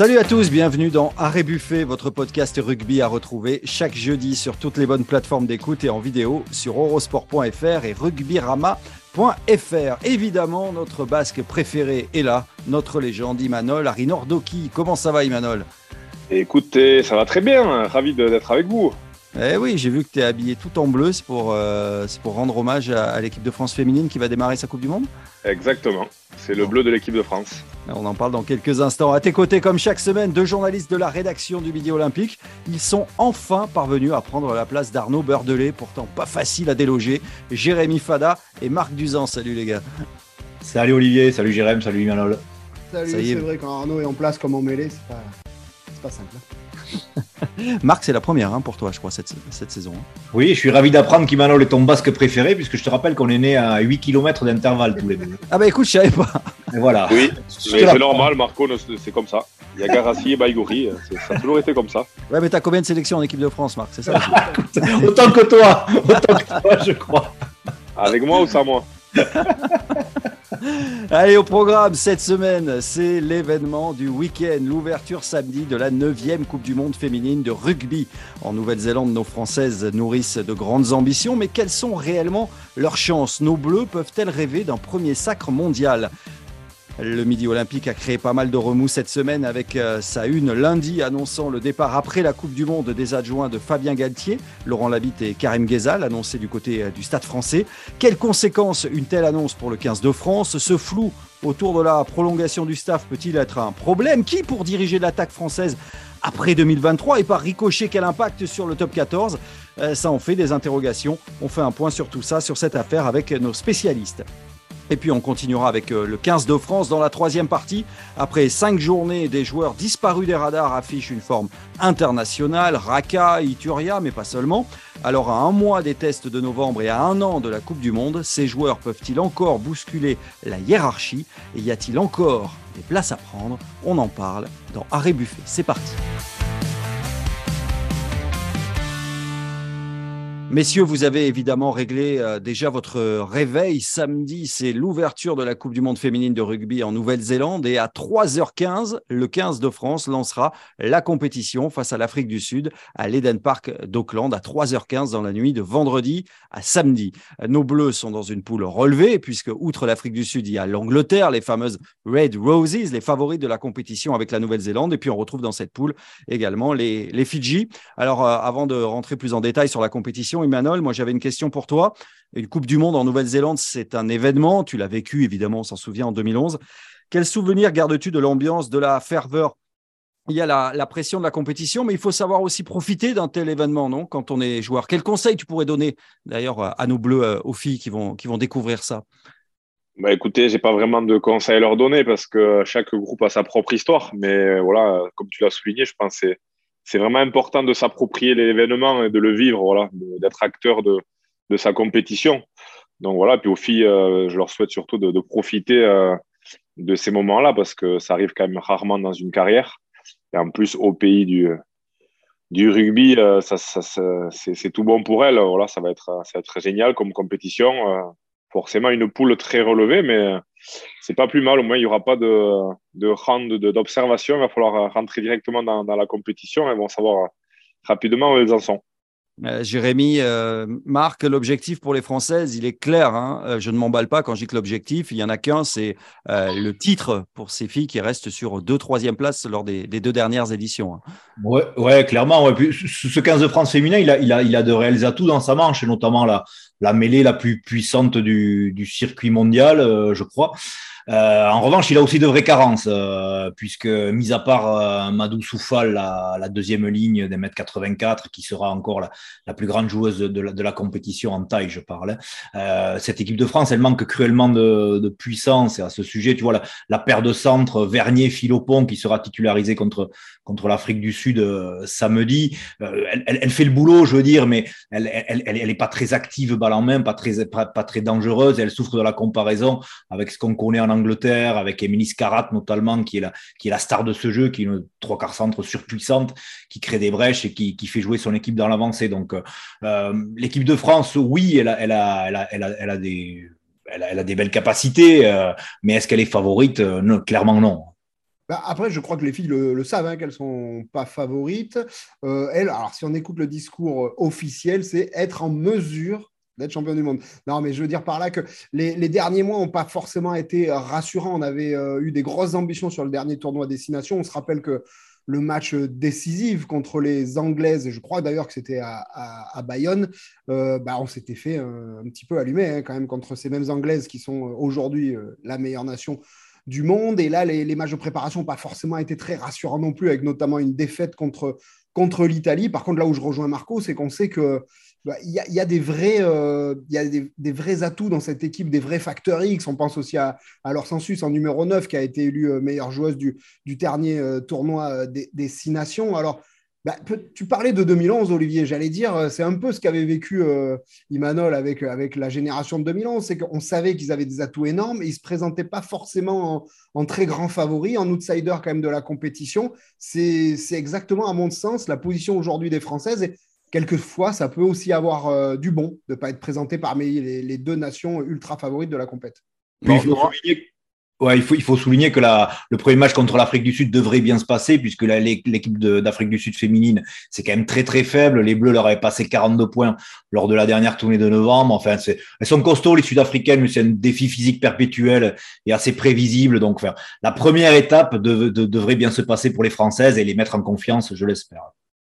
Salut à tous, bienvenue dans Arrêt Buffet, votre podcast rugby à retrouver chaque jeudi sur toutes les bonnes plateformes d'écoute et en vidéo sur eurosport.fr et rugbyrama.fr. Évidemment, notre basque préféré est là, notre légende Imanol Arinordoki. Comment ça va Imanol? Écoutez, ça va très bien, ravi d'être avec vous. Eh oui, j'ai vu que tu es habillé tout en bleu, c'est pour, euh, pour rendre hommage à, l'équipe de France féminine qui va démarrer sa Coupe du Monde Exactement, c'est le bleu de l'équipe de France. On en parle dans quelques instants. À tes côtés, comme chaque semaine, deux journalistes de la rédaction du Midi Olympique. Ils sont enfin parvenus à prendre la place d'Arnaud Beurdelet, pourtant pas facile à déloger. Jérémy Fada et Marc Duzan. Salut les gars. Salut Olivier, salut Jérémy, salut Manol. Salut, c'est vrai, quand Arnaud est en place comme en mêlée, c'est pas, pas simple. Hein. Marc, c'est la première hein, pour toi, je crois, cette, saison. Hein. Oui, je suis ravi d'apprendre qu'Imanol est ton basque préféré, puisque je te rappelle qu'on est né à 8 km d'intervalle tous les deux. Ah bah écoute, je savais pas. Et voilà. Oui, c'est normal, Marco, c'est comme ça. Il y a Garassi et Baïgouri, ça a toujours été comme ça. Ouais, mais t'as combien de sélections en équipe de France, Marc C'est ça Autant que toi, autant que toi, je crois. Avec moi ou sans moi? Allez, au programme cette semaine, c'est l'événement du week-end, l'ouverture samedi de la 9e Coupe du Monde féminine de rugby. En Nouvelle-Zélande, nos Françaises nourrissent de grandes ambitions, mais quelles sont réellement leurs chances? Nos Bleus peuvent-elles rêver d'un premier sacre mondial? Le Midi Olympique a créé pas mal de remous cette semaine avec euh, sa une lundi annonçant le départ après la Coupe du Monde des adjoints de Fabien Galtier, Laurent Labitte et Karim Ghezal, annoncés du côté euh, du Stade français. Quelles conséquences une telle annonce pour le 15 de France? Ce flou autour de la prolongation du staff peut-il être un problème? Qui pour diriger l'attaque française après 2023 et par ricochet quel impact sur le top 14 euh, Ça en fait des interrogations. On fait un point sur tout ça, sur cette affaire avec nos spécialistes. Et puis on continuera avec euh, le 15 de France dans la troisième partie. Après cinq journées, des joueurs disparus des radars affichent une forme internationale, Raka, Ituria, mais pas seulement. Alors à un mois des tests de novembre et à un an de la Coupe du Monde, ces joueurs peuvent-ils encore bousculer la hiérarchie? Et y a-t-il encore des places à prendre? On en parle dans Arrêt Buffet. C'est parti. Messieurs, vous avez évidemment réglé euh, déjà votre réveil. Samedi, c'est l'ouverture de la Coupe du Monde féminine de rugby en Nouvelle-Zélande et à 3h15, le 15 de France lancera la compétition face à l'Afrique du Sud à l'Eden Park d'Auckland à 3h15 dans la nuit de vendredi à samedi. Nos Bleus sont dans une poule relevée puisque outre l'Afrique du Sud, il y a l'Angleterre, les fameuses Red Roses, les favoris de la compétition avec la Nouvelle-Zélande et puis on retrouve dans cette poule également les, les Fidji. Alors euh, avant de rentrer plus en détail sur la compétition, Emmanuel, moi j'avais une question pour toi. Une Coupe du Monde en Nouvelle-Zélande, c'est un événement. Tu l'as vécu, évidemment, on s'en souvient en 2011. Quel souvenir gardes-tu de l'ambiance, de la ferveur? Il y a la, pression de la compétition, mais il faut savoir aussi profiter d'un tel événement, non? Quand on est joueur. Quel conseil tu pourrais donner, d'ailleurs, à nos bleus, euh, aux filles qui vont, qui vont découvrir ça? Bah écoutez, j'ai pas vraiment de conseils à leur donner parce que chaque groupe a sa propre histoire. Mais voilà, comme tu l'as souligné, je pense que c'est vraiment important de s'approprier l'événement et de le vivre, voilà, d'être acteur de, sa compétition. Donc voilà, puis aux filles, euh, je leur souhaite surtout de, profiter euh, de ces moments-là parce que ça arrive quand même rarement dans une carrière. Et en plus, au pays du, rugby, euh, ça, c'est tout bon pour elles. Voilà, ça va être, ça va être génial comme compétition. Forcément, une poule très relevée, mais c'est pas plus mal. Au moins, il n'y aura pas de, de d'observation. Il va falloir rentrer directement dans, la compétition et vont savoir rapidement où elles en sont. Euh, Jérémy, euh, Marc, l'objectif pour les Françaises, il est clair. Hein. Euh, je ne m'emballe pas quand je dis que l'objectif, il n'y en a qu'un, c'est le titre pour ces filles qui restent sur deux, troisième place lors des, deux dernières éditions. Hein. Ouais, clairement. ce 15 de France féminin, il a, il, a, de réels atouts dans sa manche, et notamment la, mêlée la plus puissante du circuit mondial, je crois. Euh, en revanche, il a aussi de vraies carences, euh, puisque, mis à part euh, Madou Soufal, la, la, deuxième ligne des mètres 84, qui sera encore la, la plus grande joueuse de la, de la, compétition en taille, je parle. Euh, cette équipe de France, elle manque cruellement de, de puissance. Et à ce sujet, tu vois, la, la paire de centre Vernier-Philopon, qui sera titularisée contre, contre l'Afrique du Sud samedi, elle, elle, elle, fait le boulot, je veux dire, mais elle n'est elle, elle, est pas très active balle en main, pas très, pas, pas très dangereuse. Elle souffre de la comparaison avec ce qu'on connaît en Angleterre, avec Emily Scarratt notamment, qui est, la, qui est la star de ce jeu, qui est une trois quarts centre surpuissante, qui crée des brèches et qui, qui fait jouer son équipe dans l'avancée. Donc, euh, l'équipe de France, oui, elle a, des. Belles capacités, euh, mais est-ce qu'elle est favorite? Euh, Clairement non. Bah, après, je crois que les filles le, savent, hein, qu'elles ne sont pas favorites. Euh, elles, alors si on écoute le discours euh, officiel, c'est être en mesure d'être champion du monde. Non, mais je veux dire par là que les, derniers mois n'ont pas forcément été rassurants. On avait euh, eu des grosses ambitions sur le dernier tournoi destination. On se rappelle que le match décisif contre les Anglaises, je crois d'ailleurs que c'était à, Bayonne, bah, on s'était fait un, petit peu allumer hein, quand même contre ces mêmes Anglaises qui sont aujourd'hui la meilleure nation du monde. Et là, les, matchs de préparation n'ont pas forcément été très rassurants non plus, avec notamment une défaite contre, contre l'Italie. Par contre, là où je rejoins Marco, c'est qu'on sait que il y, a, des vrais, euh, y a des, vrais atouts dans cette équipe, des vrais facteurs X. On pense aussi à, à Sensus en numéro 9 qui a été élue euh, meilleure joueuse du, dernier euh, tournoi des, des, Six Nations. Alors, bah, tu parlais de 2011, Olivier. J'allais dire, euh, c'est un peu ce qu'avait vécu euh, Imanol avec, euh, avec la génération de 2011. C'est qu'on savait qu'ils avaient des atouts énormes et ils ne se présentaient pas forcément en, très grand favori, en outsider quand même de la compétition. C'est exactement, à mon sens, la position aujourd'hui des Françaises. Quelquefois, ça peut aussi avoir du bon de ne pas être présenté parmi les, deux nations ultra favorites de la. Ouais, il faut, souligner que la, le premier match contre l'Afrique du Sud devrait bien se passer puisque l'équipe d'Afrique du Sud féminine, c'est quand même très très faible. Les Bleus leur avaient passé 42 points lors de la dernière tournée de novembre. Enfin, elles sont costauds les Sud-Africaines, mais c'est un défi physique perpétuel et assez prévisible. Donc, la première étape devrait bien se passer pour les Françaises et les mettre en confiance, je l'espère.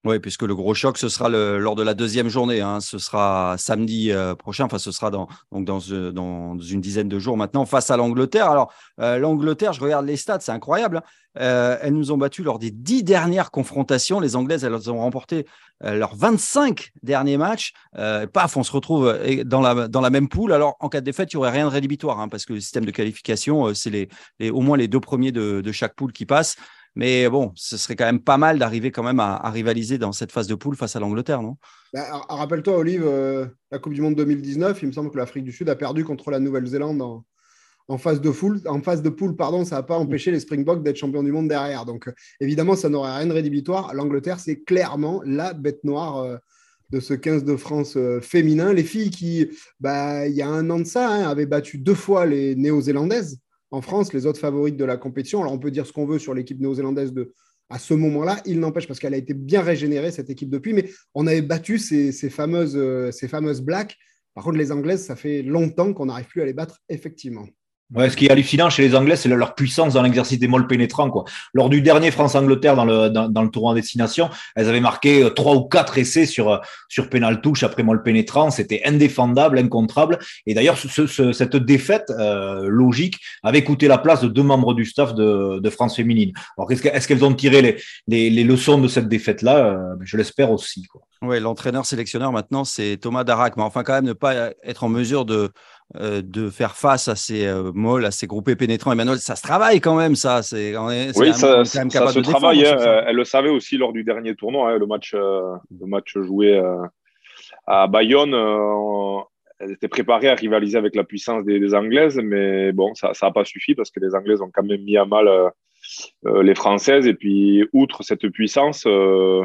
Oui, puisque le gros choc, ce sera lors de la deuxième journée. Hein. Ce sera samedi euh, prochain, enfin, ce sera dans, donc euh, dans, une dizaine de jours maintenant face à l'Angleterre. Alors, euh, l'Angleterre, je regarde les stats, c'est incroyable. Hein. elles nous ont battus lors des dix dernières confrontations. Les Anglaises, elles ont remporté leurs 25 derniers matchs. paf, on se retrouve dans la, même poule. Alors, en cas de défaite, il n'y aurait rien de rédhibitoire, hein, parce que le système de qualification, c'est les, au moins les deux premiers de chaque poule qui passent. Mais bon, ce serait quand même pas mal d'arriver quand même à, rivaliser dans cette phase de poule face à l'Angleterre, non? Bah, Rappelle-toi, Olive, euh, la Coupe du Monde 2019, il me semble que l'Afrique du Sud a perdu contre la Nouvelle-Zélande en, phase de poule. En phase de poule, pardon, ça n'a pas empêché les Springboks d'être champions du monde derrière. Donc, euh, évidemment, ça n'aurait rien de rédhibitoire. L'Angleterre, c'est clairement la bête noire. Euh, de ce 15 de France féminin. Les filles qui, bah, il y a un an de ça, hein, avaient battu deux fois les Néo-Zélandaises en France, les autres favorites de la compétition. Alors, on peut dire ce qu'on veut sur l'équipe néo-zélandaise de, à ce moment-là. Il n'empêche parce qu'elle a été bien régénérée, cette équipe, depuis. Mais on avait battu ces, fameuses, euh, ces fameuses Blacks. Par contre, les Anglaises, ça fait longtemps qu'on n'arrive plus à les battre, effectivement. Ouais, ce qui est hallucinant chez les Anglais, c'est leur puissance dans l'exercice des molles pénétrants. Quoi. Lors du dernier France-Angleterre dans le, dans, le tournoi en destination, elles avaient marqué euh, trois ou quatre essais sur, euh, sur pénal touche après molle pénétrant. C'était indéfendable, incontrable. Et d'ailleurs, ce, ce, cette défaite euh, logique avait coûté la place de deux membres du staff de, France féminine. Alors, est-ce qu'elles ont tiré les, les, leçons de cette défaite-là? Je l'espère aussi. L'entraîneur sélectionneur maintenant, c'est Thomas Darac. Mais enfin, quand même, ne pas être en mesure de euh, de faire face à ces euh, molles, à ces groupés pénétrants. Emmanuel, ça se travaille quand même, ça. C'est, oui, ça, se travaille. Hein. elle le savait aussi lors du dernier tournoi, hein, le, match, euh, le match joué à Bayonne. elle était préparée à rivaliser avec la puissance des, Anglaises, mais bon, ça n'a pas suffi parce que les Anglaises ont quand même mis à mal les Françaises. Et puis, outre cette puissance, euh,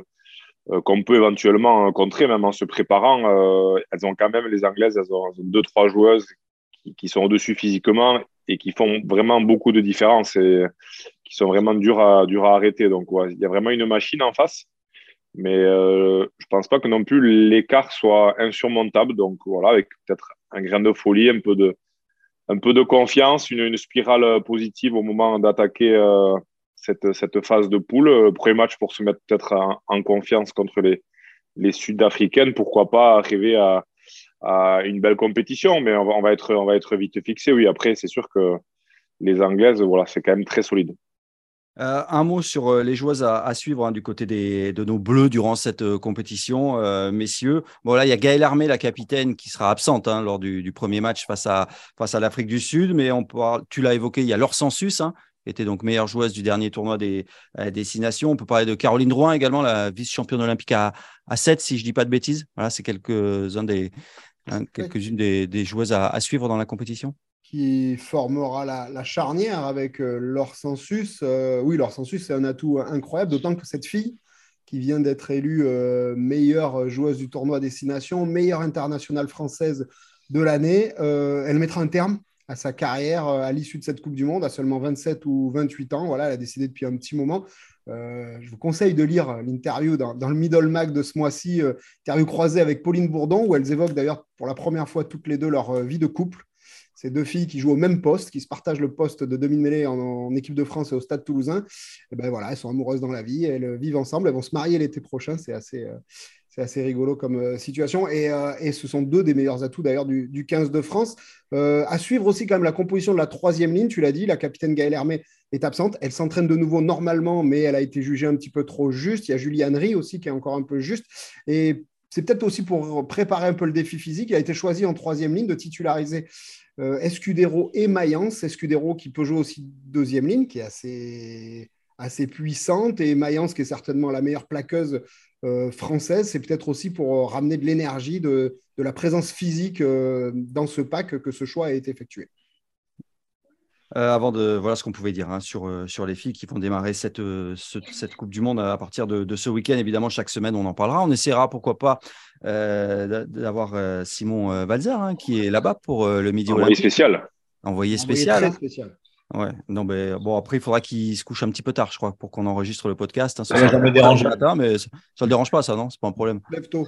qu'on peut éventuellement contrer, même en se préparant. Euh, elles ont quand même, les Anglaises, elles ont, deux, trois joueuses qui, sont au-dessus physiquement et qui font vraiment beaucoup de différence et qui sont vraiment dures à, dur à arrêter. Donc, il y a vraiment une machine en face. Mais euh, je pense pas que non plus l'écart soit insurmontable. Donc, voilà, avec peut-être un grain de folie, un peu de, un peu de confiance, une, spirale positive au moment d'attaquer euh, cette, phase de poule. Euh, premier match pour se mettre peut-être en, confiance contre les, les Sud-Africaines. Pourquoi pas arriver à, à, une belle compétition, mais on va, on va, être, on va être vite fixé. Oui, après, c'est sûr que les Anglaises, voilà, c'est quand même très solide. Euh, un mot sur euh, les joueuses à, suivre hein, du côté des, de nos bleus durant cette compétition, messieurs. Bon, là, il y a Gaëlle Armé, la capitaine, qui sera absente hein, lors du, premier match face à, face à l'Afrique du Sud. Mais on tu l'as évoqué, il y a leur Sensus, hein, était donc meilleure joueuse du dernier tournoi des destinations. On peut parler de Caroline Drouin également, la vice-championne olympique à, à 7, si je ne dis pas de bêtises. Voilà, c'est des, hein, quelques-unes des, joueuses à, suivre dans la compétition. Qui formera la, charnière avec euh, Laure Sensus. Euh, oui, Laure Sensus, c'est un atout incroyable, d'autant que cette fille, qui vient d'être élue euh, meilleure joueuse du tournoi destination, meilleure internationale française de l'année, elle mettra un terme à sa carrière à l'issue de cette Coupe du Monde, à seulement 27 ou 28 ans. Voilà, elle a décidé depuis un petit moment. je vous conseille de lire l'interview dans, le Middle Mag de ce mois-ci, interview croisée avec Pauline Bourdon, où elles évoquent d'ailleurs pour la première fois toutes les deux leur vie de couple. Ces deux filles qui jouent au même poste, qui se partagent le poste de demi-mêlée en, équipe de France et au Stade Toulousain. Eh ben voilà, elles sont amoureuses dans la vie, elles vivent ensemble, elles vont se marier l'été prochain. C'est assez, euh, c'est assez rigolo comme euh, situation. Euh, et, ce sont deux des meilleurs atouts d'ailleurs du, 15 de France. à suivre aussi quand même la composition de la troisième ligne, tu l'as dit, la capitaine Gaëlle Hermé est absente. Elle s'entraîne de nouveau normalement, mais elle a été jugée un petit peu trop juste. Il y a Julie Henry aussi qui est encore un peu juste. Et c'est peut-être aussi pour préparer un peu le défi physique. Il a été choisi en troisième ligne de titulariser euh, Escudero et Mayence. Escudero qui peut jouer aussi deuxième ligne, qui est assez, assez puissante, et Mayence qui est certainement la meilleure plaqueuse euh, française. C'est peut-être aussi pour euh, ramener de l'énergie, de, de, la présence physique dans ce pack que ce choix a été effectué. Euh, avant de voilà ce qu'on pouvait dire hein, sur, euh, sur les filles qui vont démarrer cette, euh, cette Coupe du Monde à partir de, ce week-end. Évidemment, chaque semaine, on en parlera. On essaiera, pourquoi pas, d'avoir Simon Valzer hein, qui est là-bas pour le Midi Envoyé spécial. Envoyé spécial. Envoyé spécial. Ouais, non, mais bon, après, il faudra qu'il se couche un petit peu tard, je crois, pour qu'on enregistre le podcast. Hein. Ça, ça, me dérange. Matin, mais ça ne le dérange pas, ça, non? C'est pas un problème. Lève tôt.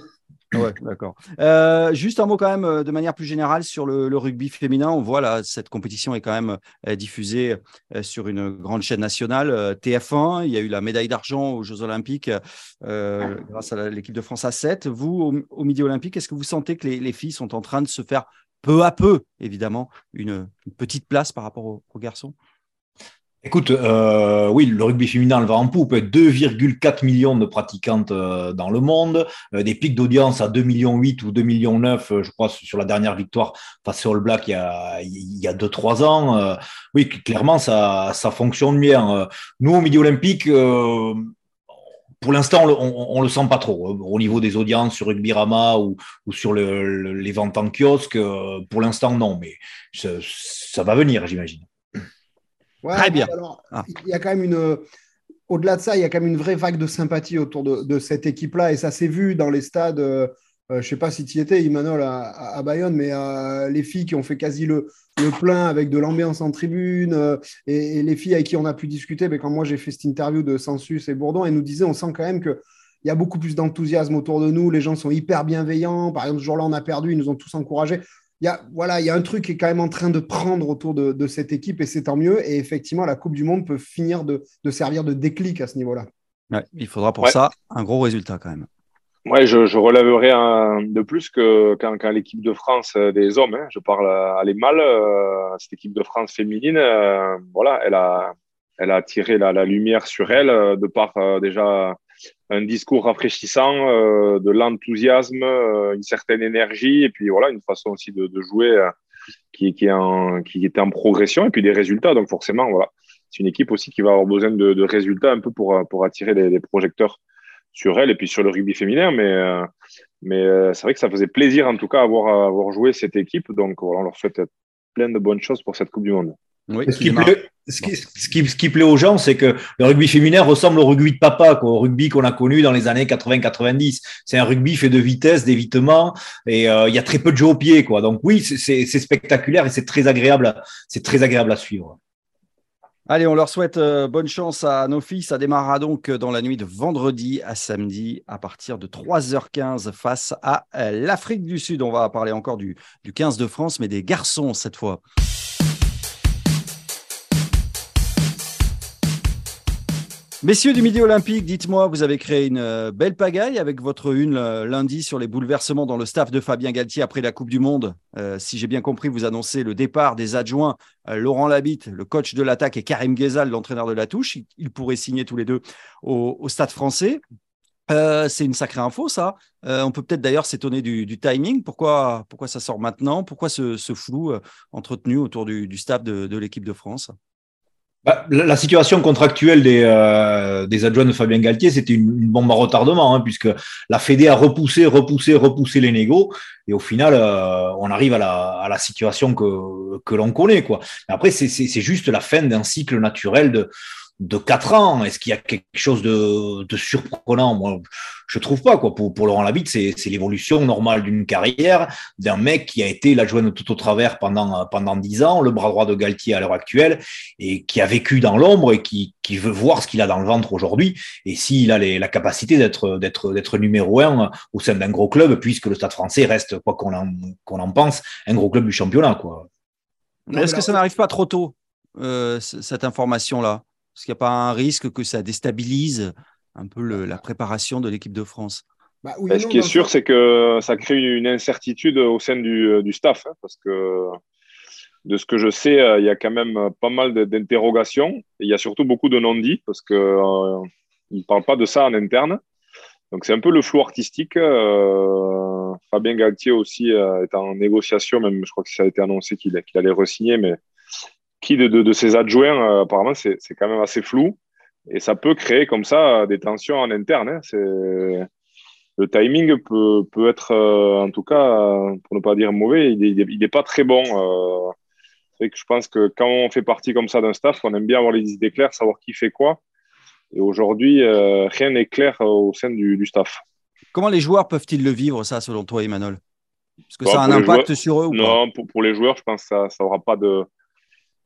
Ouais, d'accord. Euh, juste un mot quand même euh, de manière plus générale sur le, rugby féminin. On voit là, cette compétition est quand même euh, diffusée sur une grande chaîne nationale, TF1. Il y a eu la médaille d'argent aux Jeux Olympiques grâce à l'équipe de France à 7. Vous, au, Midi Olympique, est-ce que vous sentez que les, filles sont en train de se faire peu à peu, évidemment, une, petite place par rapport aux garçons Écoute, euh, oui, le rugby féminin le va en poupe. 2,4 millions de pratiquantes euh, dans le monde, euh, des pics d'audience à 2,8 millions ou 2,9 millions, je crois, sur la dernière victoire face au All Black il y a, il y a 2-3 ans. oui, clairement, ça, ça fonctionne bien. Nous, au Midi Olympique, pour l'instant, on, ne le sent pas trop. Au niveau des audiences sur Rugbyrama ou, ou sur les ventes en kiosque, pour l'instant, non, mais ça va venir, j'imagine. Très bien. Ah. Il y a quand même une. Au-delà de ça, il y a quand même une vraie vague de sympathie autour de, cette équipe-là. Et ça s'est vu dans les stades. Euh, je ne sais pas si tu y étais, Emmanuel, à, Bayonne, mais euh, les filles qui ont fait quasi le, plein avec de l'ambiance en tribune euh, et, les filles avec qui on a pu discuter, mais quand moi j'ai fait cette interview de Sensus et Bourdon, elles nous disaient on sent quand même qu'il y a beaucoup plus d'enthousiasme autour de nous, les gens sont hyper bienveillants. Par exemple, ce jour-là, on a perdu, ils nous ont tous encouragés il y a, voilà, il y a un truc qui est quand même en train de prendre autour de, cette équipe et c'est tant mieux. Et effectivement, la Coupe du Monde peut finir de, servir de déclic à ce niveau-là. il faudra pour ça un gros résultat quand même. Ouais, je, je relèverai un, de plus que quand, l'équipe de France euh, des hommes, hein, je parle à les mâles, euh, cette équipe de France féminine, euh, voilà, elle a, elle a tiré la, la lumière sur elle de par déjà un discours rafraîchissant, euh, de l'enthousiasme, euh, une certaine énergie, et puis voilà, une façon aussi de, de jouer euh, qui, qui, est en, qui était en progression, et puis des résultats. Donc forcément, voilà, c'est une équipe aussi qui va avoir besoin de, de résultats un peu pour, pour attirer les, les, projecteurs sur elle et puis sur le rugby féminin. Mais, mais c'est vrai que ça faisait plaisir en tout cas avoir, avoir joué cette équipe. Donc voilà, on leur souhaite plein de bonnes choses pour cette Coupe du Monde. Oui, ce, qui plaît, ce, qui, ce, qui, plaît, aux gens, c'est que le rugby féminin ressemble au rugby de papa, quoi, au rugby qu'on a connu dans les années 80-90. C'est un rugby fait de vitesse, d'évitement, et euh, il y a très peu de jeux au pied. Quoi. Donc oui, c'est spectaculaire et c'est très agréable, c'est très agréable à suivre. Allez, on leur souhaite euh, bonne chance à nos filles. Ça démarrera donc dans la nuit de vendredi à samedi à partir de 3h15 face à euh, l'Afrique du Sud. On va parler encore du, du 15 de France, mais des garçons cette fois. Messieurs du Midi Olympique, dites-moi, vous avez créé une euh, belle pagaille avec votre une euh, lundi sur les bouleversements dans le staff de Fabien Galtier après la Coupe du Monde. Euh, si j'ai bien compris, vous annoncez le départ des adjoints Laurent Labitte, le coach de l'attaque, et Karim Ghezal, l'entraîneur de la touche. Ils pourraient signer tous les deux au, stade français. c'est une sacrée info, ça. on peut peut-être d'ailleurs s'étonner du, timing. Pourquoi, pourquoi ça sort maintenant? Pourquoi ce, flou entretenu autour du, staff de l'équipe de France? Bah, la, situation contractuelle des, euh, des adjoints de Fabien Galtier, c'était une, bombe à retardement, hein, puisque la Fédé a repoussé, repoussé, repoussé les négos, et au final, euh, on arrive à la, à la situation que, que l'on connaît. Quoi. après, c'est juste la fin d'un cycle naturel de, de 4 ans. Est-ce qu'il y a quelque chose de, surprenant? Moi, je trouve pas. Quoi. Pour, Laurent Labitte, c'est, l'évolution normale d'une carrière d'un mec qui a été l'adjoint de tout au travers pendant, pendant 10 ans, le bras droit de Galtier à l'heure actuelle, et qui a vécu dans l'ombre et qui, qui veut voir ce qu'il a dans le ventre aujourd'hui. Et s'il a les, la capacité d'être, d'être, numéro un au sein d'un gros club, puisque le Stade français reste, quoi qu'on en, qu'on en pense, un gros club du championnat. Quoi. Est-ce que ça n'arrive pas trop tôt, euh, cette information-là? Est-ce qu'il n'y a pas un risque que ça déstabilise un peu le, la préparation de l'équipe de France bah, oui, Ce non, qui est sûr, c'est que ça crée une incertitude au sein du, du staff, hein, parce que de ce que je sais, euh, il y a quand même pas mal d'interrogations. Il y a surtout beaucoup de non-dits, parce qu'ils euh, ne parlent pas de ça en interne. Donc c'est un peu le flou artistique. Euh, Fabien Galtier aussi euh, est en négociation, même je crois que ça a été annoncé qu'il qu allait re-signer, mais qui de, de, de ses adjoints, euh, apparemment, c'est quand même assez flou. Et ça peut créer comme ça des tensions en interne. Hein. Le timing peut, peut être, euh, en tout cas, pour ne pas dire mauvais, il n'est est pas très bon. Euh, que je pense que quand on fait partie comme ça d'un staff, on aime bien avoir les idées claires, savoir qui fait quoi. Et aujourd'hui, euh, rien n'est clair au sein du, du, staff. Comment les joueurs peuvent-ils le vivre, ça, selon toi, Emmanuel? Est-ce que bon, ça a un impact joueurs, sur eux ou Non, pour, pour, les joueurs, je pense que ça n'aura pas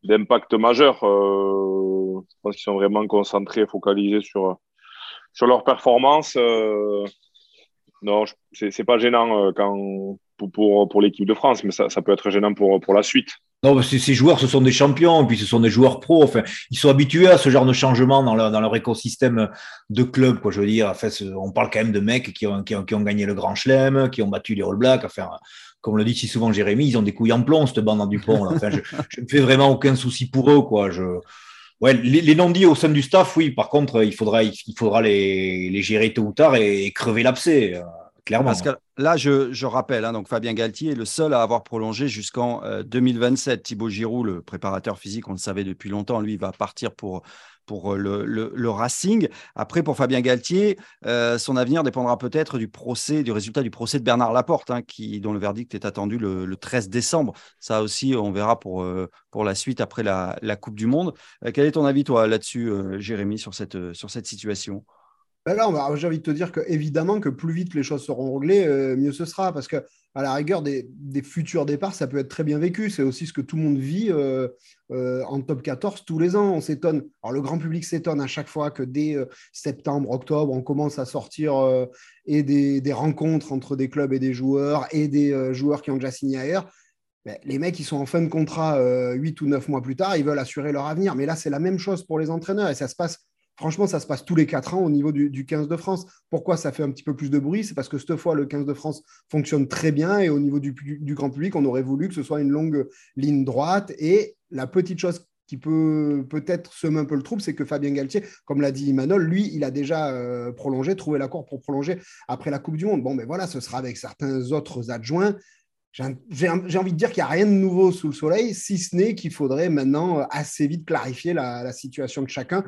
d'impact majeur. Euh, je pense qu'ils sont vraiment concentrés, focalisés sur, sur leur performance. Euh, non, c'est pas gênant euh, quand, pour, pour, l'équipe de France, mais ça, ça, peut être gênant pour, pour la suite. Non, parce ces joueurs, ce sont des champions, puis ce sont des joueurs pros. Enfin, ils sont habitués à ce genre de changement dans leur, dans leur écosystème de club. Quoi, je veux dire, on parle quand même de mecs qui ont, qui ont, qui ont gagné le Grand Chelem, qui ont battu les All Blacks. Enfin, comme le dit si souvent Jérémy, ils ont des couilles en plomb, cette bande du pont. Là. Enfin, je, me fais vraiment aucun souci pour eux. Quoi. Les, non-dits au sein du staff, oui. Par contre, il faudra, les, gérer tôt ou tard et, crever l'abcès. Clairement. Parce que là, je, rappelle, hein, donc Fabien Galtier est le seul à avoir prolongé jusqu'en euh, 2027. Thibaut Giroud, le préparateur physique, on le savait depuis longtemps, lui va partir pour, pour le, le, le Racing. Après, pour Fabien Galtier, euh, son avenir dépendra peut-être du procès, du résultat du procès de Bernard Laporte, hein, qui, dont le verdict est attendu le, le, 13 décembre. Ça aussi, on verra pour, euh, pour la suite après la, la Coupe du Monde. Euh, quel est ton avis, toi, là-dessus, Jérémy, sur cette, sur cette situation? Ben j'ai envie de te dire que évidemment que plus vite les choses seront réglées, euh, mieux ce sera. Parce que à la rigueur des, futurs départs, ça peut être très bien vécu. C'est aussi ce que tout le monde vit euh, euh, en top 14 tous les ans. On s'étonne. Alors le grand public s'étonne à chaque fois que dès euh, septembre, octobre, on commence à sortir des, rencontres entre des clubs et des joueurs et des joueurs qui ont déjà signé ailleurs. Mais les mecs, ils sont en fin de contrat 8 ou 9 mois plus tard, ils veulent assurer leur avenir. Mais là, c'est la même chose pour les entraîneurs et ça se passe Franchement, ça se passe tous les quatre ans au niveau du, du, 15 de France. Pourquoi ça fait un petit peu plus de bruit? C'est parce que cette fois, le 15 de France fonctionne très bien et au niveau du, grand public, on aurait voulu que ce soit une longue ligne droite. Et la petite chose qui peut peut-être semer un peu le trouble, c'est que Fabien Galtier, comme l'a dit Imanol, lui, il a déjà euh, prolongé, trouvé l'accord pour prolonger après la Coupe du Monde. Bon, mais voilà, ce sera avec certains autres adjoints. J'ai envie de dire qu'il n'y a rien de nouveau sous le soleil, si ce n'est qu'il faudrait maintenant assez vite clarifier la, la situation de chacun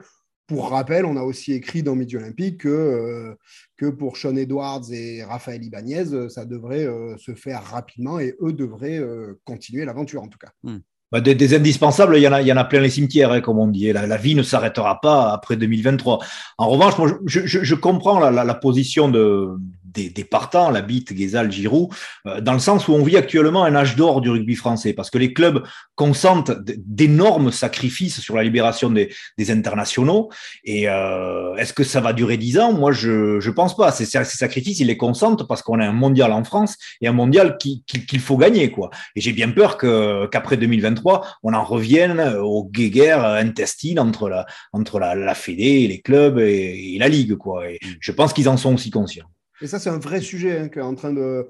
pour rappel, on a aussi écrit dans Midi Olympique que, euh, que pour Sean Edwards et Raphaël Ibanez, euh, ça devrait euh, se faire rapidement et eux devraient continuer l'aventure en tout cas. Hmm. Bah, des, indispensables, il y, en a, plein les cimetières, hein, comme on dit. La, vie ne s'arrêtera pas après 2023. En revanche, je, comprends la position de, des, des, partants, la bite, Guézal, Giroud, euh, dans le sens où on vit actuellement un âge d'or du rugby français, parce que les clubs consentent d'énormes sacrifices sur la libération des, des internationaux. Et euh, est-ce que ça va durer dix ans? Moi, je je pense pas. Ces, ces sacrifices, ils les consentent parce qu'on a un mondial en France et un mondial qu'il qui, qui faut gagner, quoi. Et j'ai bien peur que qu'après 2023, on en revienne aux guéguerres intestines entre la entre la, la Fédé, les clubs et, et la Ligue, quoi. Et je pense qu'ils en sont aussi conscients. Et ça, c'est un vrai sujet hein, qu'est en train de,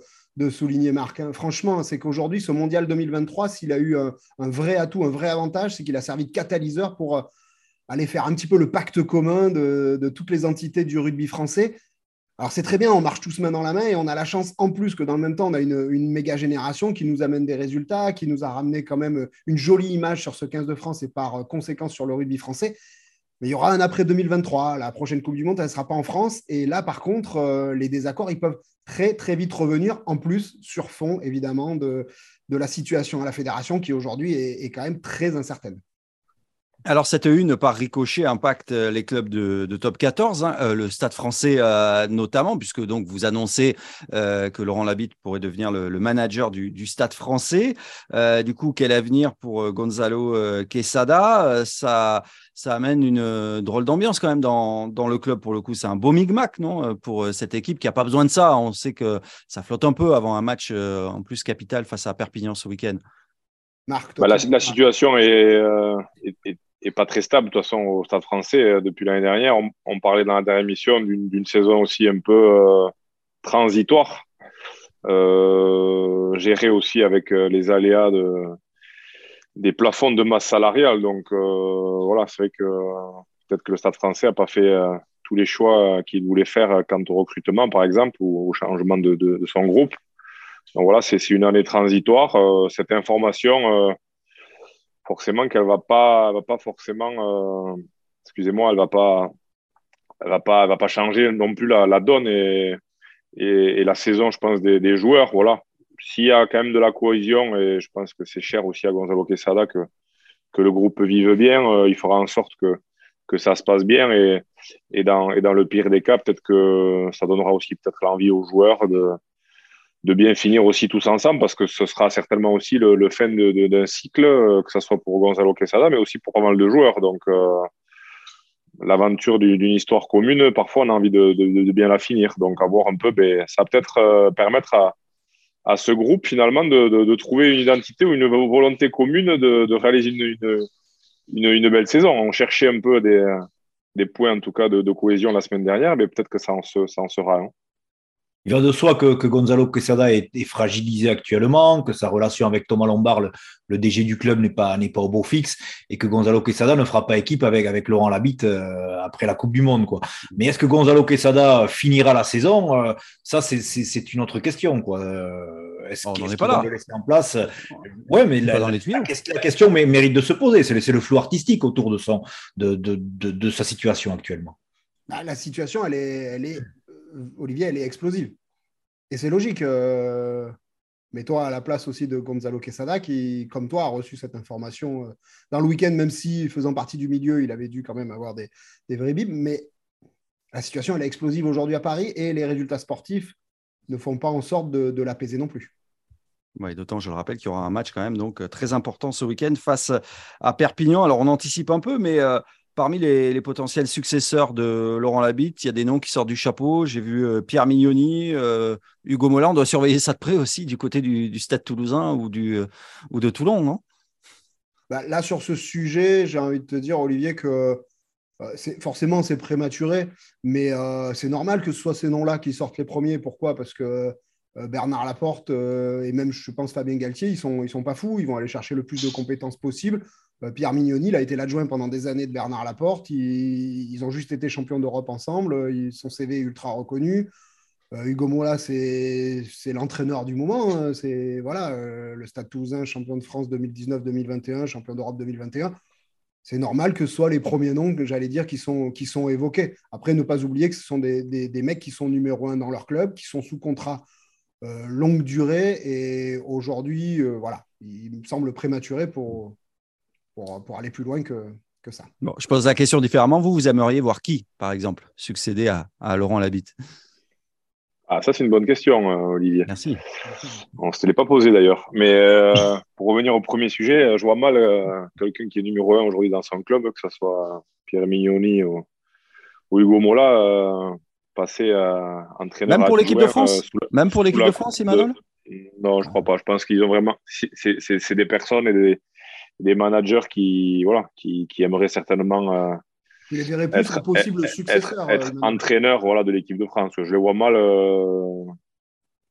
souligner Marc. Hein. Franchement, c'est qu'aujourd'hui, ce mondial 2023, s'il a eu un, vrai atout, un vrai avantage, c'est qu'il a servi de catalyseur pour euh, aller faire un petit peu le pacte commun de, toutes les entités du rugby français. Alors c'est très bien, on marche tous main dans la main et on a la chance en plus que dans le même temps, on a une, une, méga génération qui nous amène des résultats, qui nous a ramené quand même une jolie image sur ce 15 de France et par conséquence sur le rugby français. Mais il y aura un après 2023. La prochaine Coupe du Monde, elle ne sera pas en France. Et là, par contre, euh, les désaccords, ils peuvent très, très vite revenir, en plus, sur fond, évidemment, de, la situation à la fédération qui aujourd'hui est, quand même très incertaine. Alors, cette une par ricochet impacte euh, les clubs de, top 14, hein, euh, le Stade français euh, notamment, puisque donc vous annoncez que Laurent Labitte pourrait devenir le, manager du, Stade français. du coup, quel avenir pour Gonzalo Quesada? Ça, ça amène une drôle d'ambiance quand même dans, dans, le club. Pour le coup, c'est un beau micmac, non Pour cette équipe qui n'a pas besoin de ça. On sait que ça flotte un peu avant un match en plus capital face à Perpignan ce week-end. Marc, bah, la, situation est, est et pas très stable de toute façon au Stade français euh, depuis l'année dernière. On, parlait dans la dernière émission d'une saison aussi un peu euh, transitoire, euh, gérée aussi avec les aléas de, des plafonds de masse salariale. Donc voilà, c'est vrai que peut-être que le Stade français n'a pas fait tous les choix qu'il voulait faire quant au recrutement, par exemple, ou au changement de son groupe. Donc voilà, c'est une année transitoire. cette information forcément qu'elle va pas, va pas forcément, euh, excusez-moi, elle va pas, elle va pas, va pas changer non plus la, donne et, et, la saison, je pense, des, des joueurs. Voilà, s'il y a quand même de la cohésion et je pense que c'est cher aussi à Gonzalo Quesada que que le groupe vive bien, euh, il fera en sorte que que ça se passe bien et, et dans et dans le pire des cas, peut-être que ça donnera aussi peut-être l'envie aux joueurs de de bien finir aussi tous ensemble parce que ce sera certainement aussi le, le fin d'un cycle, euh, que ce soit pour Gonzalo Quesada, mais aussi pour pas mal de joueurs. Donc, euh, l'aventure d'une histoire commune, parfois on a envie de, de, de, bien la finir. Donc, avoir un peu, ben, ça peut-être euh, permettre à, à ce groupe finalement de, trouver une identité ou une volonté commune de, réaliser une, une, une, belle saison. On cherchait un peu des, des points en tout cas de, cohésion la semaine dernière, mais peut-être que ça en, ça en sera un. Il va de soi que, que Gonzalo Quesada est, fragilisé actuellement, que sa relation avec Thomas Lombard, le, DG du club, n'est pas, n'est pas au beau fixe, et que Gonzalo Quesada ne fera pas équipe avec, avec Laurent Labitte euh, après la Coupe du Monde. Quoi. Mais est-ce que Gonzalo Quesada finira la saison euh, Ça, c'est, une autre question. Quoi. Euh, est-ce, qu'il n'est pas là. en place? Ouais, mais la, la, question mérite de se poser. C'est, le flou artistique autour de, son, de, de, de, sa situation actuellement. Bah, la situation, elle est, elle est Olivier, elle est explosive. Et c'est logique. Euh, mais toi, à la place aussi de Gonzalo Quesada, qui, comme toi, a reçu cette information euh, dans le week-end, même si, faisant partie du milieu, il avait dû quand même avoir des, des vrais bibs. Mais la situation, elle est explosive aujourd'hui à Paris et les résultats sportifs ne font pas en sorte de, l'apaiser non plus. Oui, d'autant, je le rappelle, qu'il y aura un match quand même donc très important ce week-end face à Perpignan. Alors, on anticipe un peu, mais euh, Parmi les, potentiels successeurs de Laurent Labitte, il y a des noms qui sortent du chapeau. J'ai vu euh, Pierre Mignoni, euh, Hugo Mollin. On doit surveiller ça de près aussi du côté du, Stade toulousain ou, du, euh, ou de Toulon, bah, Là, sur ce sujet, j'ai envie de te dire, Olivier, que forcément, c'est prématuré, mais c'est normal que ce soit ces noms-là qui sortent les premiers. Pourquoi? Parce que Bernard Laporte et même, je pense, Fabien Galtier, ils ne sont, ils sont pas fous. Ils vont aller chercher le plus de compétences possible. Euh, Pierre Mignoni, il a été l'adjoint pendant des années de Bernard Laporte. Ils, ont juste été champions d'Europe ensemble. Son CV ultra reconnu. Euh, Hugo Mola, c'est l'entraîneur du moment. Hein. C'est voilà, euh, le Stade Toulousain, champion de France 2019-2021, champion d'Europe 2021. C'est normal que ce soit les premiers noms que j'allais dire qui sont, qui sont évoqués. Après, ne pas oublier que ce sont des, des, mecs qui sont numéro un dans leur club, qui sont sous contrat longue durée. Et aujourd'hui, voilà, il me semble prématuré pour, pour, aller plus loin que, que ça. Bon, je pose la question différemment. Vous, vous aimeriez voir qui, par exemple, succéder à, à Laurent Labitte? Ah, ça, c'est une bonne question, euh, Olivier. Merci. On ne se l'est pas posé d'ailleurs. Mais euh, pour revenir au premier sujet, euh, je vois mal quelqu'un qui est numéro un aujourd'hui dans son club, que ce soit Pierre Mignoni ou, Hugo Mola, passer à entraîneur. Même pour l'équipe de France Même pour l'équipe de France, Emmanuel? Non, je ne crois pas. Je pense qu'ils ont vraiment. C'est des personnes et des, des managers qui, voilà, qui, qui aimeraient certainement euh, être, possible être, être euh, entraîneur voilà, de l'équipe de France. Je les vois mal euh,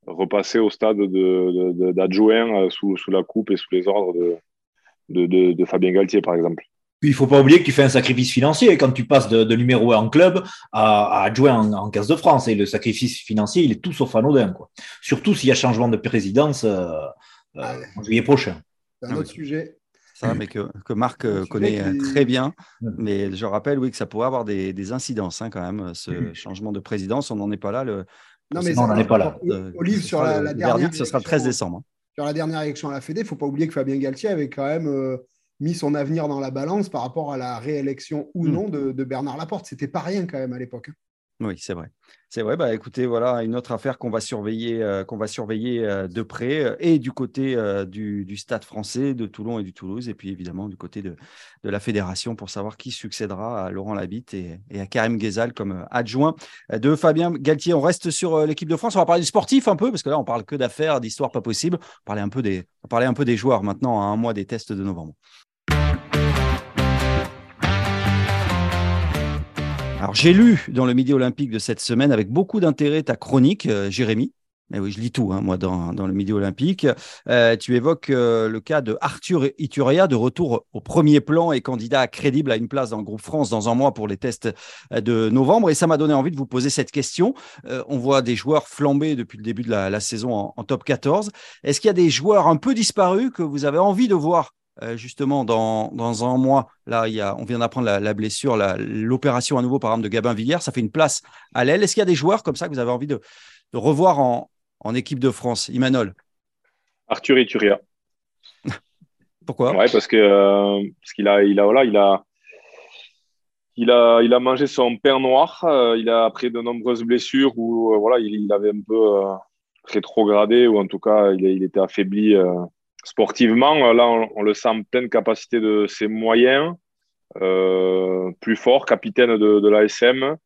repasser au stade d'adjoint sous, sous, la coupe et sous les ordres de, de, de, Fabien Galtier, par exemple. Il ne faut pas oublier que tu fais un sacrifice financier quand tu passes de, numéro 1 en club à, adjoint en, en 15 de France. Et le sacrifice financier, il est tout sauf anodin. Quoi. Surtout s'il y a changement de présidence ah en juillet prochain. C'est un autre sujet mais que, que Marc euh, connaît euh, très bien. Mais je rappelle, oui, que ça pourrait avoir des, des incidences hein, quand même, ce changement de présidence. On n'en est pas là. Le, non, mais on n'en est pas là. Olive, sur la, dernière. ce sera le 13 décembre. Hein. Sur la dernière élection à la Fédé, il ne faut pas oublier que Fabien Galtier avait quand même euh, mis son avenir dans la balance par rapport à la réélection ou non de, de Bernard Laporte. C'était pas rien quand même à l'époque. Hein. Oui, c'est vrai. C'est vrai. Bah, écoutez, voilà une autre affaire qu'on va surveiller, euh, euh, de près, euh, et du côté du, Stade français, de Toulon et du Toulouse, et puis évidemment du côté de, la fédération pour savoir qui succédera à Laurent Labitte et, à Karim Ghezal comme adjoint de Fabien Galtier. On reste sur l'équipe de France. On va parler du sportif un peu, parce que là, on parle que d'affaires, d'histoires pas possibles. On parler un un peu des joueurs maintenant à un mois des tests de novembre. Alors, j'ai lu dans le Midi Olympique de cette semaine avec beaucoup d'intérêt ta chronique, euh, Jérémy. Mais oui, je lis tout, hein, moi, dans, le Midi Olympique. Euh, tu évoques euh, le cas de Arthur Ituria, de retour au premier plan et candidat crédible à une place dans le groupe France dans un mois pour les tests de novembre. Et ça m'a donné envie de vous poser cette question. on voit des joueurs flamber depuis le début de la, saison en, top 14. Est-ce qu'il y a des joueurs un peu disparus que vous avez envie de voir euh, justement dans, dans, un mois, là, il y a, on vient d'apprendre la, blessure, l'opération à nouveau, par exemple, de Gabin Villière, ça fait une place à l'aile. Est-ce qu'il y a des joueurs comme ça que vous avez envie de, de revoir en, en, équipe de France? Imanol Arthur Ituria. Pourquoi? Ouais, parce que euh, parce qu'il a, il a, voilà, il a, il a, il a mangé son père noir. Euh, il a après de nombreuses blessures où voilà, il, il, avait un peu rétrogradé ou en tout cas, il, il était affaibli sportivement, euh, là, on, le sent en pleine capacité de ses moyens, euh, plus fort, capitaine de, l'ASM,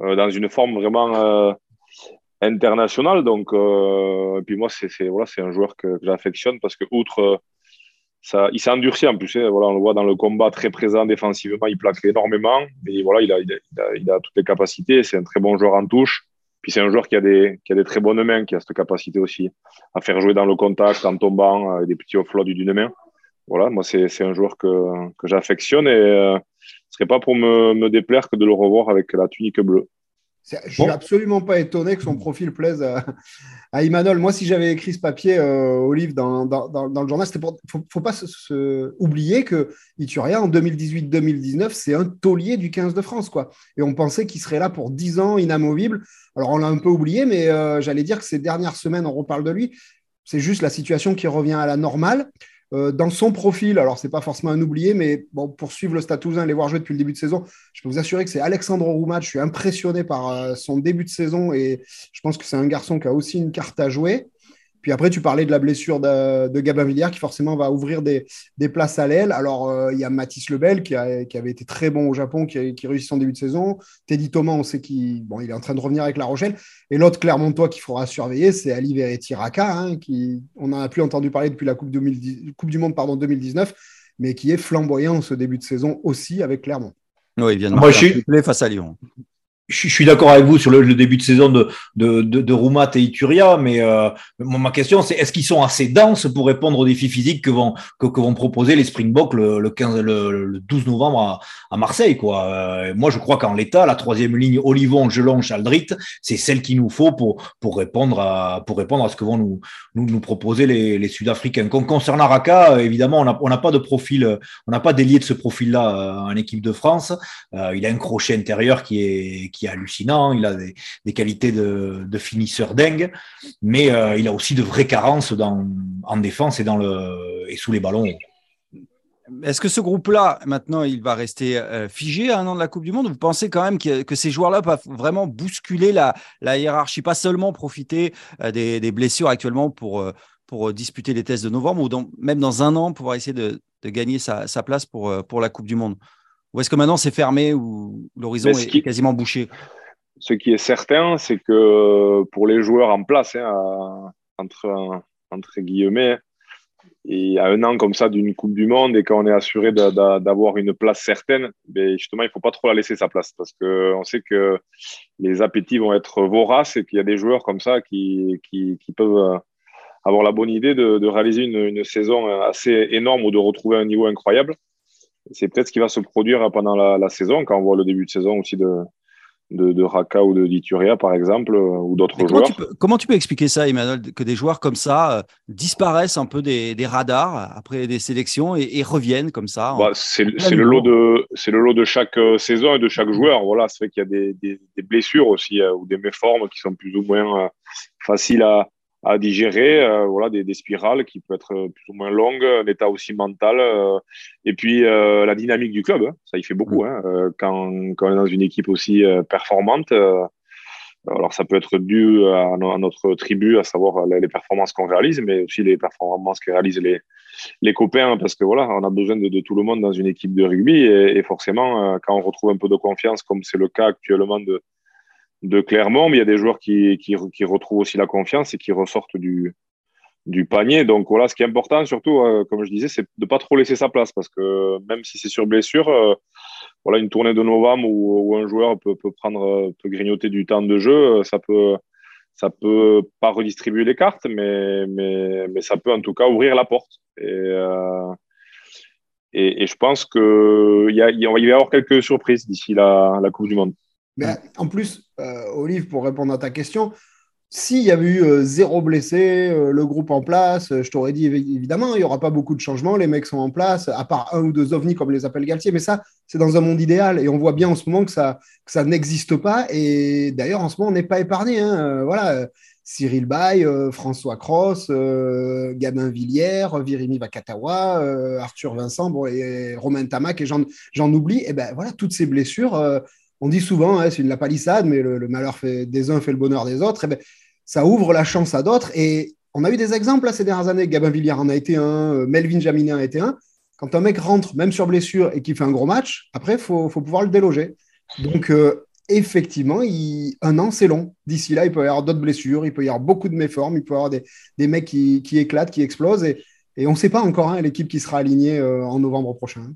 euh, dans une forme vraiment internationale. Donc, et puis moi, c'est voilà, un joueur que, j'affectionne parce que, outre ça, il s'est endurci en plus. Hein. voilà, on le voit dans le combat très présent défensivement, il plaque énormément. Mais voilà, il a toutes les capacités. C'est un très bon joueur en touche. C'est un joueur qui a, des, qui a des très bonnes mains, qui a cette capacité aussi à faire jouer dans le contact, en tombant, avec des petits offloads d'une main. Voilà, moi, c'est un joueur que, j'affectionne et euh, ce serait pas pour me déplaire que de le revoir avec la tunique bleue. Je ne suis absolument pas étonné que son profil plaise à, à Imanol. Moi, si j'avais écrit ce papier euh, au livre dans, dans, dans, le journal, il ne faut, faut, pas se, oublier que Ituria, en 2018-2019, c'est un taulier du 15 de France. quoi. Et on pensait qu'il serait là pour 10 ans, inamovible. Alors, on l'a un peu oublié, mais euh, j'allais dire que ces dernières semaines, on reparle de lui. C'est juste la situation qui revient à la normale. Euh, dans son profil, alors c'est pas forcément un oublié, mais bon, pour suivre le Stade Toulousain, les voir jouer depuis le début de saison, je peux vous assurer que c'est Alexandre Roumat. Je suis impressionné par euh, son début de saison et je pense que c'est un garçon qui a aussi une carte à jouer. Puis après, tu parlais de la blessure de, de Gabin Villière qui forcément va ouvrir des, places à l'aile. Alors, euh, il y a Mathis Lebel qui, avait été très bon au Japon, qui, qui réussit son début de saison. Teddy Thomas, on sait qu'il bon, il est en train de revenir avec La Rochelle. Et l'autre Clermontois qu'il faudra surveiller, c'est Ali Veretti Raka, hein, qui on n'en a plus entendu parler depuis la Coupe, coupe du Monde pardon, 2019, mais qui est flamboyant ce début de saison aussi avec Clermont. Oui, il vient de Moi, je face à Lyon je, suis d'accord avec vous sur le, début de saison de, de, de, de Roumat et Ituria, mais euh, ma question c'est est-ce qu'ils sont assez denses pour répondre aux défis physiques que vont, que, que vont proposer les Springboks le, le, 15, le, 12 novembre à, à Marseille quoi. Euh, moi, je crois qu'en l'état, la troisième ligne Olivon, Gelon, Chaldrit, c'est celle qu'il nous faut pour, pour, répondre à, pour répondre à ce que vont nous, nous, nous proposer les, les Sud-Africains. Concernant Raka, évidemment, on n'a pas de profil, on n'a pas d'ailier de ce profil-là euh, en équipe de France. Euh, il a un crochet intérieur qui est qui est hallucinant, il a des, qualités de, finisseur dingue, mais euh, il a aussi de vraies carences en défense et, sous les ballons. Est-ce que ce groupe-là, maintenant, il va rester euh, figé à un an de la Coupe du Monde? Vous pensez quand même que, ces joueurs-là peuvent vraiment bousculer la, hiérarchie, pas seulement profiter euh, des, blessures actuellement pour, disputer les tests de novembre, ou même dans un an, pouvoir essayer de, gagner sa, place pour la Coupe du Monde? Ou est-ce que maintenant c'est fermé ou l'horizon est, quasiment bouché? Ce qui est certain, c'est que pour les joueurs en place, hein, entre, entre guillemets, et à un an comme ça d'une Coupe du Monde et quand on est assuré d'avoir une place certaine, ben justement, il ne faut pas trop la laisser sa place parce qu'on sait que les appétits vont être voraces et qu'il y a des joueurs comme ça qui, qui, qui peuvent avoir la bonne idée de, de réaliser une, une, saison assez énorme ou de retrouver un niveau incroyable c'est peut-être ce qui va se produire pendant la, saison, quand on voit le début de saison aussi de, de, Raka ou de Dituria, par exemple, euh, ou d'autres joueurs. comment tu peux expliquer ça, Emmanuel, que des joueurs comme ça euh, disparaissent un peu des, radars après des sélections et, reviennent comme ça bah, C'est le, lot de, le lot de chaque euh, saison et de chaque joueur. Voilà, c'est vrai qu'il y a des, blessures aussi ou des méformes qui sont plus ou moins faciles à, à digérer, euh, voilà, des, spirales qui peuvent être plus ou moins longues, un état aussi mental, euh, et puis euh, la dynamique du club, hein, ça y fait beaucoup. Hein, quand, quand, on est dans une équipe aussi performante, alors ça peut être dû à, notre tribu, à savoir les, performances qu'on réalise, mais aussi les performances que réalisent les, les copains, parce que voilà, on a besoin de, de, tout le monde dans une équipe de rugby, et, et forcément, quand on retrouve un peu de confiance, comme c'est le cas actuellement de de Clermont, mais il y a des joueurs qui, qui, retrouvent aussi la confiance et qui ressortent du, du panier. Donc voilà, ce qui est important surtout, euh, comme je disais, c'est de pas trop laisser sa place parce que même si c'est sur blessure, euh, voilà, une tournée de novembre où, un joueur peut, peut, prendre, peut grignoter du temps de jeu, ça peut, ça peut pas redistribuer les cartes, mais, mais, mais ça peut en tout cas ouvrir la porte. Et, euh, et, je pense qu'il y, a, il va y avoir quelques surprises d'ici la, la Coupe du Monde. Mais en plus, euh, Olive, pour répondre à ta question, s'il y avait eu euh, zéro blessé, euh, le groupe en place, je t'aurais dit évidemment, il n'y aura pas beaucoup de changements, les mecs sont en place, à part un ou deux ovnis comme les appelle Galtier, mais ça, c'est dans un monde idéal et on voit bien en ce moment que ça, ça n'existe pas. Et d'ailleurs, en ce moment, on n'est pas épargné. Hein. voilà. Cyril Bay, François Cross, Gabin Villiers, Virimi Vakatawa, Arthur Vincent bon, et Romain Tamac, et j'en oublie. Et ben voilà, toutes ces blessures, on dit souvent, hein, c'est une la palissade, mais le, malheur fait, des uns fait le bonheur des autres. Et eh ben, ça ouvre la chance à d'autres. Et on a eu des exemples là, ces dernières années. Gabin Villiers en a été un, euh, Melvin Jaminet en a été un. Quand un mec rentre, même sur blessure, et qu'il fait un gros match, après, il faut, pouvoir le déloger. Donc, euh, effectivement, un an, c'est long. D'ici là, il peut y avoir d'autres blessures, il peut y avoir beaucoup de méformes, il peut y avoir des, mecs qui, éclatent, qui explosent. Et, on ne sait pas encore hein, l'équipe qui sera alignée euh, en novembre prochain.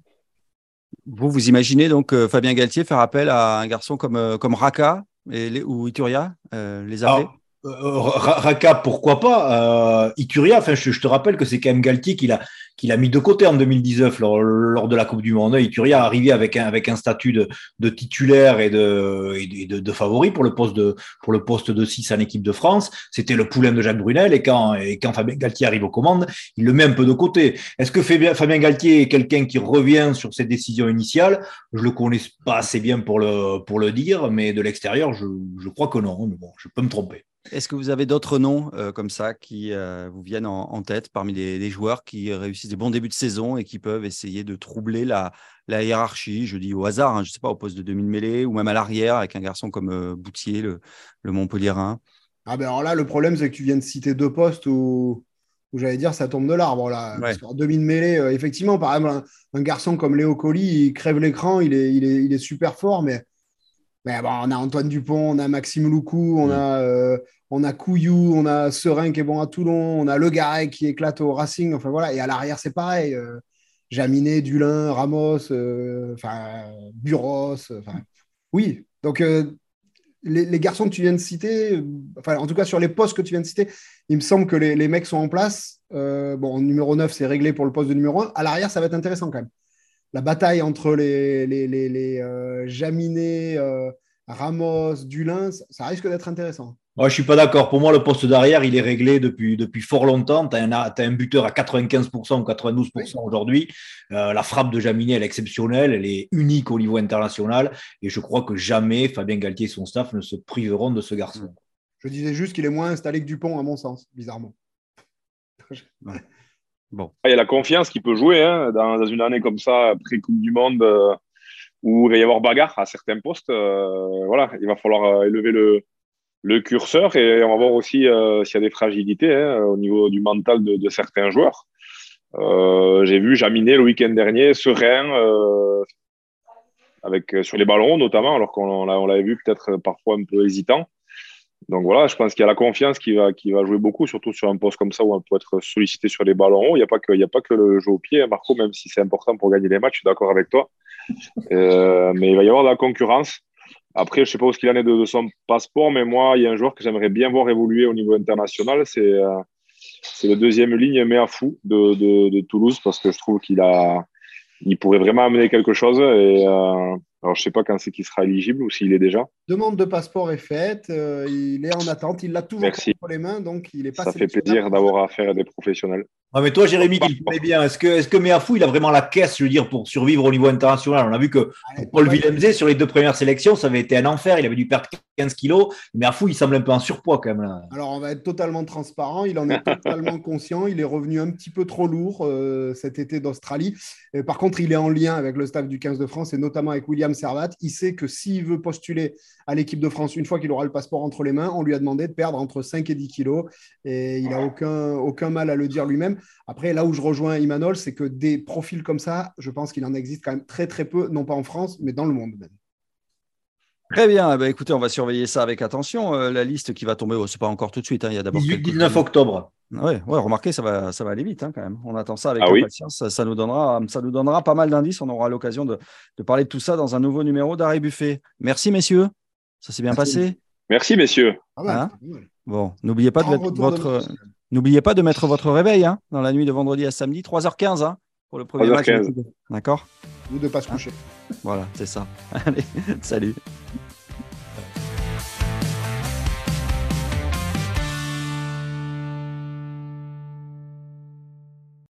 Vous, vous imaginez donc euh, Fabien Galtier faire appel à un garçon comme, euh, comme Raka et, ou Ituria, euh, les appeler? Raka, pourquoi pas? Ituria, enfin, je, te rappelle que c'est quand même Galtier qui l'a qu'il a mis de côté en 2019 lors, de la Coupe du Monde. Ituria arrivé avec un, avec un statut de, titulaire et de, favori pour le poste de, pour le poste de 6 en équipe de France. C'était le poulain de Jacques Brunel et quand, Fabien Galtier arrive aux commandes, il le met un peu de côté. Est-ce que Fabien Galtier est quelqu'un qui revient sur ses décisions initiales? Je le connais pas assez bien pour le, dire, mais de l'extérieur, je, crois que non. Je peux me tromper. Est-ce que vous avez d'autres noms euh, comme ça qui euh, vous viennent en, tête parmi les, joueurs qui réussissent des bons débuts de saison et qui peuvent essayer de troubler la, la hiérarchie Je dis au hasard, hein, je ne sais pas, au poste de demi-mêlée ou même à l'arrière avec un garçon comme euh, Boutier, le, le Montpellierin. Ah ben alors là, le problème, c'est que tu viens de citer deux postes où, où j'allais dire ça tombe de l'arbre. Là. demi-mêlée, effectivement, par exemple, un, garçon comme Léo Colli, il crève l'écran, il est, il, est, il est super fort, mais mais bon, on a Antoine Dupont, on a Maxime Loucou, on, a, euh, on a Couillou, on a Serein qui est bon à Toulon, on a Le Garret qui éclate au Racing. Enfin voilà, et à l'arrière, c'est pareil. Euh, Jaminet, Dulin, Ramos, euh, enfin Buros. oui, donc les, garçons que tu viens de citer, enfin en tout cas sur les postes que tu viens de citer, il me semble que les, les mecs sont en place. bon, numéro 9, c'est réglé pour le poste de numéro 1. À l'arrière, ça va être intéressant quand même la bataille entre les, les, les, les euh, Jaminet, euh, Ramos, Dulin, ça risque d'être intéressant. Moi, je suis pas d'accord. Pour moi, le poste d'arrière, il est réglé depuis, depuis fort longtemps. Tu as, un buteur à 95% ou 92% aujourd'hui. Euh, la frappe de Jaminet, elle est exceptionnelle. Elle est unique au niveau international. Et je crois que jamais Fabien Galtier et son staff ne se priveront de ce garçon. Je disais juste qu'il est moins installé que Dupont, à mon sens, bizarrement. Bon. Il y a la confiance qui peut jouer hein, dans, une année comme ça, après Coupe du Monde, euh, où il va y avoir bagarre à certains postes. Euh, voilà, il va falloir euh, élever le, curseur et on va voir aussi s'il y a des fragilités hein, au niveau du mental de, de certains joueurs. J'ai vu Jaminet le week-end dernier, serein, avec, sur les ballons notamment, alors qu'on l'avait vu peut-être parfois un peu hésitant. Donc voilà, je pense qu'il y a la confiance qui va, qui va jouer beaucoup, surtout sur un poste comme ça où on peut être sollicité sur les ballons Il n'y a, pas que, a pas que le jeu au pied, hein, Marco, même si c'est important pour gagner les matchs, je suis d'accord avec toi. Euh, mais il va y avoir de la concurrence. Après, je ne sais pas où ce qu'il en est de, son passeport, mais moi, il y a un joueur que j'aimerais bien voir évoluer au niveau international. C'est euh, le deuxième ligne Méafou de, de, de Toulouse, parce que je trouve qu'il a, il pourrait vraiment amener quelque chose. Et, euh, alors, je ne sais pas quand c'est qu'il sera éligible ou s'il est déjà. Demande de passeport est faite. Euh, il est en attente. Il l'a toujours entre les mains, donc il est pas. Ça fait plaisir d'avoir affaire à des professionnels. Ah, mais toi, Jérémy, qui le connais bien, est-ce que, est-ce que Meafou, il a vraiment la caisse, je veux dire, pour survivre au niveau international? On a vu que pour Paul Villemzé, sur les deux premières sélections, ça avait été un enfer. Il avait dû perdre 15 kilos. Meafou, il semble un peu en surpoids quand même. Là. Alors, on va être totalement transparent. Il en est totalement conscient. Il est revenu un petit peu trop lourd euh, cet été d'Australie. par contre, il est en lien avec le staff du 15 de France et notamment avec William Servat. Il sait que s'il veut postuler à l'équipe de France, une fois qu'il aura le passeport entre les mains, on lui a demandé de perdre entre 5 et 10 kilos. Et il n'a aucun, aucun mal à le dire lui-même. Après, là où je rejoins Imanol, c'est que des profils comme ça, je pense qu'il en existe quand même très très peu, non pas en France, mais dans le monde même. Très bien. Eh ben, écoutez, on va surveiller ça avec attention. Euh, la liste qui va tomber, oh, ce n'est pas encore tout de suite. Hein. Il y a d'abord 19 octobre. Oui, ouais, remarquez, ça va, ça va aller vite hein, quand même. On attend ça avec ah impatience. Ça, nous donnera, ça nous donnera pas mal d'indices. On aura l'occasion de, parler de tout ça dans un nouveau numéro d'Arrêt Buffet. Merci, messieurs. Ça s'est bien passé. Merci, messieurs. Hein bon, n'oubliez pas de mettre votre. N'oubliez pas de mettre votre réveil hein, dans la nuit de vendredi à samedi, 3h15 hein, pour le premier match. D'accord Ou de ne pas se coucher. Voilà, c'est ça. Allez, salut.